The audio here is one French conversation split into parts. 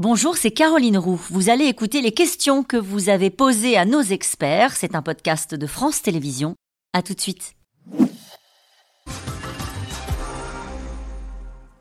Bonjour, c'est Caroline Roux. Vous allez écouter les questions que vous avez posées à nos experts. C'est un podcast de France Télévisions. À tout de suite.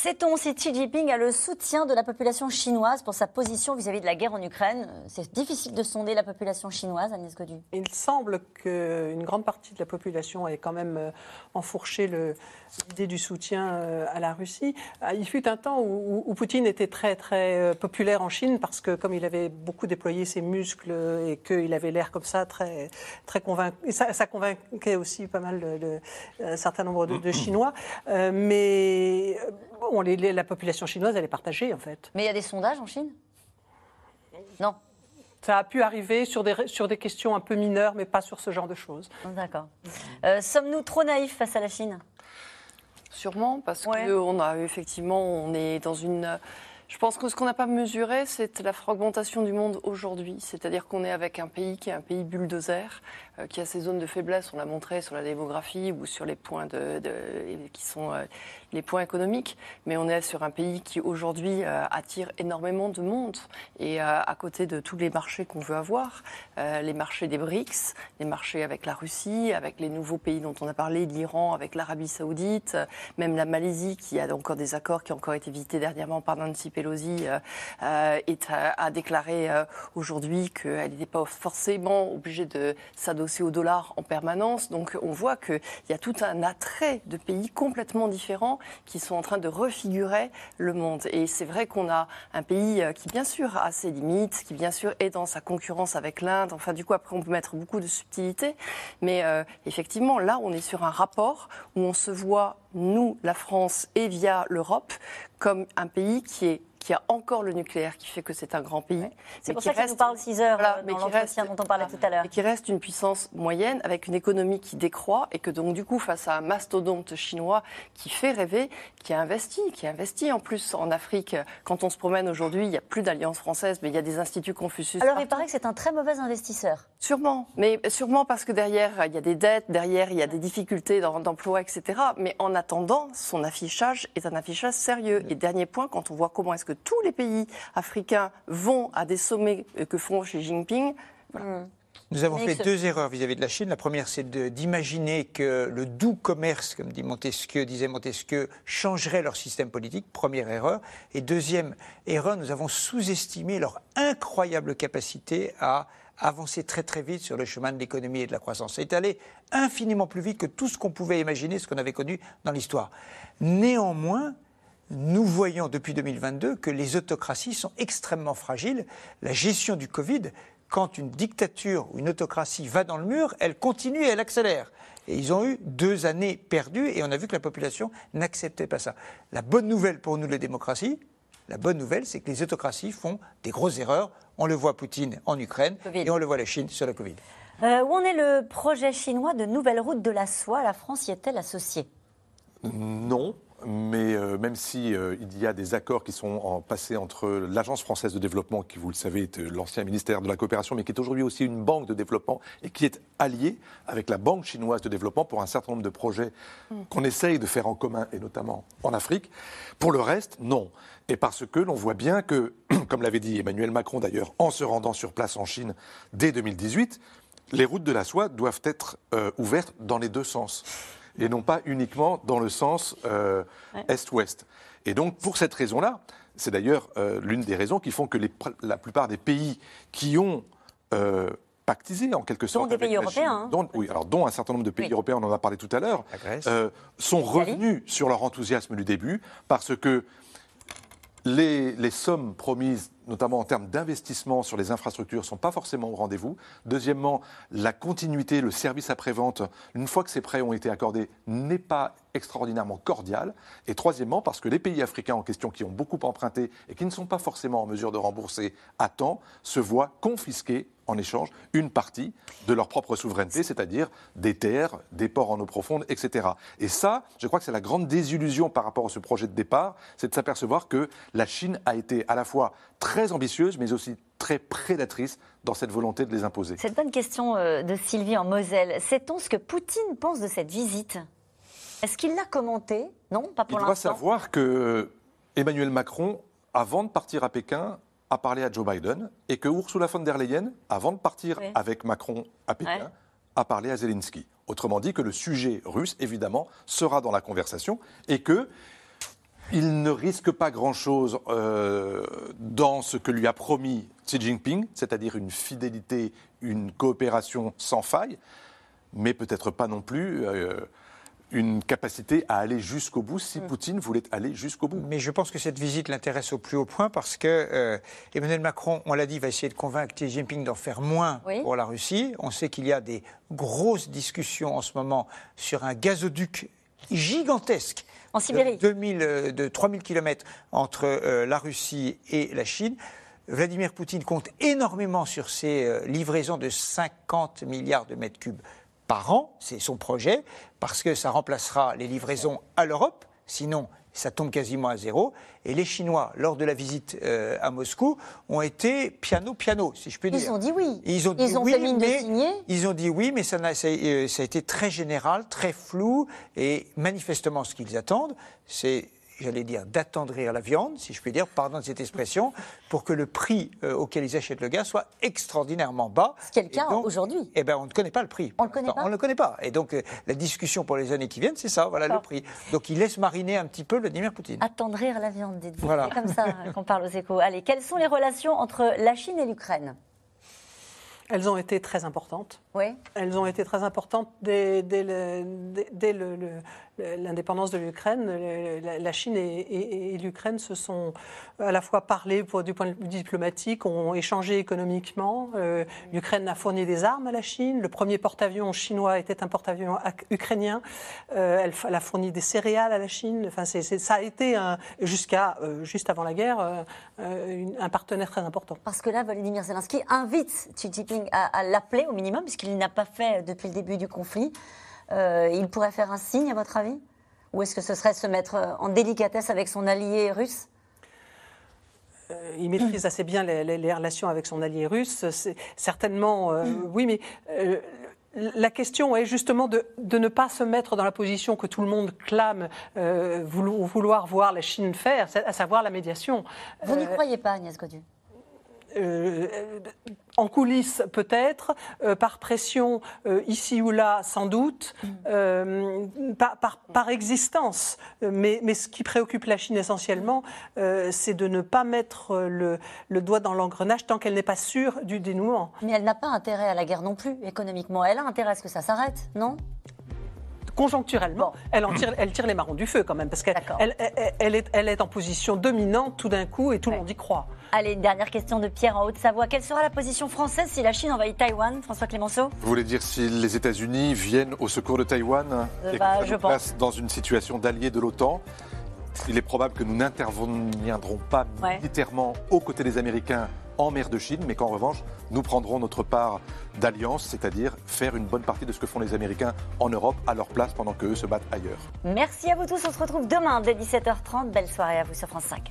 Sait-on si Xi Jinping a le soutien de la population chinoise pour sa position vis-à-vis de la guerre en Ukraine? C'est difficile de sonder la population chinoise, Agnès Godu. Il semble qu'une grande partie de la population ait quand même euh, enfourché l'idée du soutien euh, à la Russie. Euh, il fut un temps où, Poutine était très très populaire en Chine parce que comme il avait beaucoup déployé ses muscles et qu'il avait l'air comme ça très très convaincu, ça, ça, convainquait aussi pas mal de, un certain nombre de, de Chinois. mais La population chinoise, elle est partagée, en fait. Mais il y a des sondages en Chine? Non. Ça a pu arriver sur des, sur des questions un peu mineures, mais pas sur ce genre de choses. D'accord. Euh, sommes-nous trop naïfs face à la Chine? Sûrement, parce qu'on a effectivement, on est dans une je pense que ce qu'on n'a pas mesuré, c'est la fragmentation du monde aujourd'hui. C'est-à-dire qu'on est avec un pays qui est un pays bulldozer, euh, qui a ses zones de faiblesse, on l'a montré sur la démographie ou sur les points qui sont euh, les points économiques. Mais on est sur un pays qui aujourd'hui euh, attire énormément de monde. Et à côté de tous les marchés qu'on veut avoir, les marchés des BRICS, les marchés avec la Russie, avec les nouveaux pays dont on a parlé, l'Iran, avec l'Arabie Saoudite, même la Malaisie qui a encore des accords qui ont encore été visités dernièrement par Nancy Pelosi euh, euh, a déclaré euh, aujourd'hui qu'elle n'était pas forcément obligée de s'adosser au dollar en permanence. Donc on voit qu'il y a tout un attrait de pays complètement différents qui sont en train de refigurer le monde. Et c'est vrai qu'on a un pays qui bien sûr a ses limites, qui bien sûr est dans sa concurrence avec l'Inde. Enfin du coup après on peut mettre beaucoup de subtilité, mais effectivement là on est sur un rapport où on se voit nous, la France et via l'Europe, comme un pays qui est qui a encore le nucléaire qui fait que c'est un grand pays. C'est pour ça qu'il nous parle 6 heures voilà, dans l'entretien dont on parlait tout à l'heure. Et qui reste une puissance moyenne avec une économie qui décroît et que donc du coup face à un mastodonte chinois qui fait rêver, qui a investi, qui a investi en plus en Afrique. Quand on se promène aujourd'hui, il n'y a plus d'alliance française, mais il y a des instituts Confucius. Alors il paraît que c'est un très mauvais investisseur. Sûrement, mais sûrement parce que derrière il y a des dettes, derrière il y a des difficultés d'emploi, etc. Mais en attendant, son affichage est un affichage sérieux. Et dernier point, quand on voit comment est-ce que tous les pays africains vont à des sommets que font Xi Jinping. Hmm. Nous avons fait deux erreurs vis-à-vis de la Chine. La première, c'est d'imaginer que le doux commerce, comme dit Montesquieu, disait Montesquieu, changerait leur système politique. Première erreur. Et deuxième erreur, nous avons sous-estimé leur incroyable capacité à avancer très très vite sur le chemin de l'économie et de la croissance. C'est allé infiniment plus vite que tout ce qu'on pouvait imaginer, ce qu'on avait connu dans l'histoire. Néanmoins, nous voyons depuis 2022 que les autocraties sont extrêmement fragiles. La gestion du Covid, quand une dictature ou une autocratie va dans le mur, elle continue et elle accélère. Et ils ont eu deux années perdues et on a vu que la population n'acceptait pas ça. La bonne nouvelle pour nous, les démocraties, la bonne nouvelle, c'est que les autocraties font des grosses erreurs. On le voit Poutine en Ukraine et on le voit la Chine sur la Covid. Euh, où en est le projet chinois de nouvelle route de la soie? La France y est-elle associée? Non, mais euh, même si euh, il y a des accords qui sont en, passés entre l'Agence française de développement, qui vous le savez est euh, l'ancien ministère de la coopération, mais qui est aujourd'hui aussi une banque de développement et qui est alliée avec la banque chinoise de développement pour un certain nombre de projets mm. qu'on essaye de faire en commun et notamment en Afrique. Pour le reste, non. Et parce que l'on voit bien que, comme l'avait dit Emmanuel Macron d'ailleurs en se rendant sur place en Chine dès 2018, les routes de la soie doivent être ouvertes dans les deux sens et non pas uniquement dans le sens euh, est-ouest. Et donc, pour cette raison-là, c'est d'ailleurs euh, l'une des raisons qui font que la plupart des pays qui ont euh, pactisé en quelque sorte. Dont des pays européens. Hein. Dont, oui, alors dont un certain nombre de pays européens, on en a parlé tout à l'heure, sont revenus sur leur enthousiasme du début parce que les, les sommes promises notamment en termes d'investissement sur les infrastructures, ne sont pas forcément au rendez-vous. Deuxièmement, la continuité, le service après-vente, une fois que ces prêts ont été accordés, n'est pas extraordinairement cordial. Et troisièmement, parce que les pays africains en question qui ont beaucoup emprunté et qui ne sont pas forcément en mesure de rembourser à temps, se voient confisquer en échange une partie de leur propre souveraineté, c'est-à-dire des terres, des ports en eau profonde, etc. Et ça, je crois que c'est la grande désillusion par rapport à ce projet de départ, c'est de s'apercevoir que la Chine a été à la fois très ambitieuse, mais aussi très prédatrice dans cette volonté de les imposer. Cette bonne question euh, de Sylvie en Moselle. Sait-on ce que Poutine pense de cette visite? Est-ce qu'il l'a commenté Non, pas pour l'instant. Il doit savoir que Emmanuel Macron, avant de partir à Pékin, a parlé à Joe Biden et que Ursula von der Leyen, avant de partir avec Macron à Pékin, a parlé à Zelensky. Autrement dit que le sujet russe, évidemment, sera dans la conversation et que il ne risque pas grand-chose euh, dans ce que lui a promis Xi Jinping, c'est-à-dire une fidélité, une coopération sans faille, mais peut-être pas non plus euh, une capacité à aller jusqu'au bout si mm. Poutine voulait aller jusqu'au bout. Mais je pense que cette visite l'intéresse au plus haut point parce que euh, Emmanuel Macron, on l'a dit, va essayer de convaincre Xi Jinping d'en faire moins pour la Russie. On sait qu'il y a des grosses discussions en ce moment sur un gazoduc gigantesque. En Sibérie. De, 2000, euh, de 3000 km entre euh, la Russie et la Chine. Vladimir Poutine compte énormément sur ces livraisons de 50 milliards de mètres cubes par an, c'est son projet, parce que ça remplacera les livraisons à l'Europe, sinon ça tombe quasiment à zéro. Et les Chinois, lors de la visite euh, à Moscou, ont été piano-piano, si je puis dire. Ils ont dit oui. Ils ont dit oui, mais ils ont dit oui, mais ça, euh, ça a été très général, très flou, et manifestement, ce qu'ils attendent, c'est j'allais dire, d'attendrir la viande, si je puis dire, pardon de cette expression, pour que le prix euh, auquel ils achètent le gaz soit extraordinairement bas. Ce qui est le cas aujourd'hui. Eh bien, on ne connaît pas le prix. On ne le connaît pas. On le connaît pas. Et donc, euh, la discussion pour les années qui viennent, c'est ça, voilà le prix. Donc, ils laissent mariner un petit peu Vladimir Poutine. Attendrir la viande, dites-vous. Voilà. C'est comme ça qu'on parle aux échos. Allez, quelles sont les relations entre la Chine et l'Ukraine? Elles ont été très importantes. Oui. Elles ont été très importantes dès, dès, l'indépendance de l'Ukraine. La Chine et, l'Ukraine se sont à la fois parlé pour, du point de vue diplomatique, ont échangé économiquement. Euh, L'Ukraine a fourni des armes à la Chine. Le premier porte-avions chinois était un porte-avions ukrainien. Euh, elle, a fourni des céréales à la Chine. Enfin, ça a été jusqu'à euh, juste avant la guerre un partenaire très important. Parce que là, Volodymyr Zelensky invite Xi Jinping à, l'appeler au minimum, puisqu'il n'a pas fait depuis le début du conflit. Euh, il pourrait faire un signe, à votre avis? Ou est-ce que ce serait se mettre en délicatesse avec son allié russe? Euh, il maîtrise assez bien les, relations avec son allié russe. Certainement, euh, oui, mais la question est justement de, ne pas se mettre dans la position que tout le monde clame vouloir, voir la Chine faire, à savoir la médiation. Vous n'y croyez pas, Agnès Godu? euh, en coulisses peut-être, euh, par pression euh, ici ou là sans doute, mm. par, existence. Mais, ce qui préoccupe la Chine essentiellement, c'est de ne pas mettre le, le doigt dans l'engrenage tant qu'elle n'est pas sûre du dénouement. Mais elle n'a pas intérêt à la guerre non plus, économiquement. Elle a intérêt à ce que ça s'arrête, non? Conjoncturellement, elle, en tire, elle tire les marrons du feu quand même, parce qu'elle elle, elle, est, elle est en position dominante tout d'un coup et tout le monde y croit. Allez, une dernière question de Pierre en Haute-Savoie. Quelle sera la position française si la Chine envahit Taïwan, François Clémenceau? Vous voulez dire si les États-Unis viennent au secours de Taïwan euh, et bah, je nous place dans une situation d'allié de l'OTAN? Il est probable que nous n'interviendrons pas militairement aux côtés des Américains en mer de Chine, mais qu'en revanche, nous prendrons notre part d'alliance, c'est-à-dire faire une bonne partie de ce que font les Américains en Europe à leur place pendant qu'eux se battent ailleurs. Merci à vous tous, on se retrouve demain dès 17h30. Belle soirée à vous sur France 5.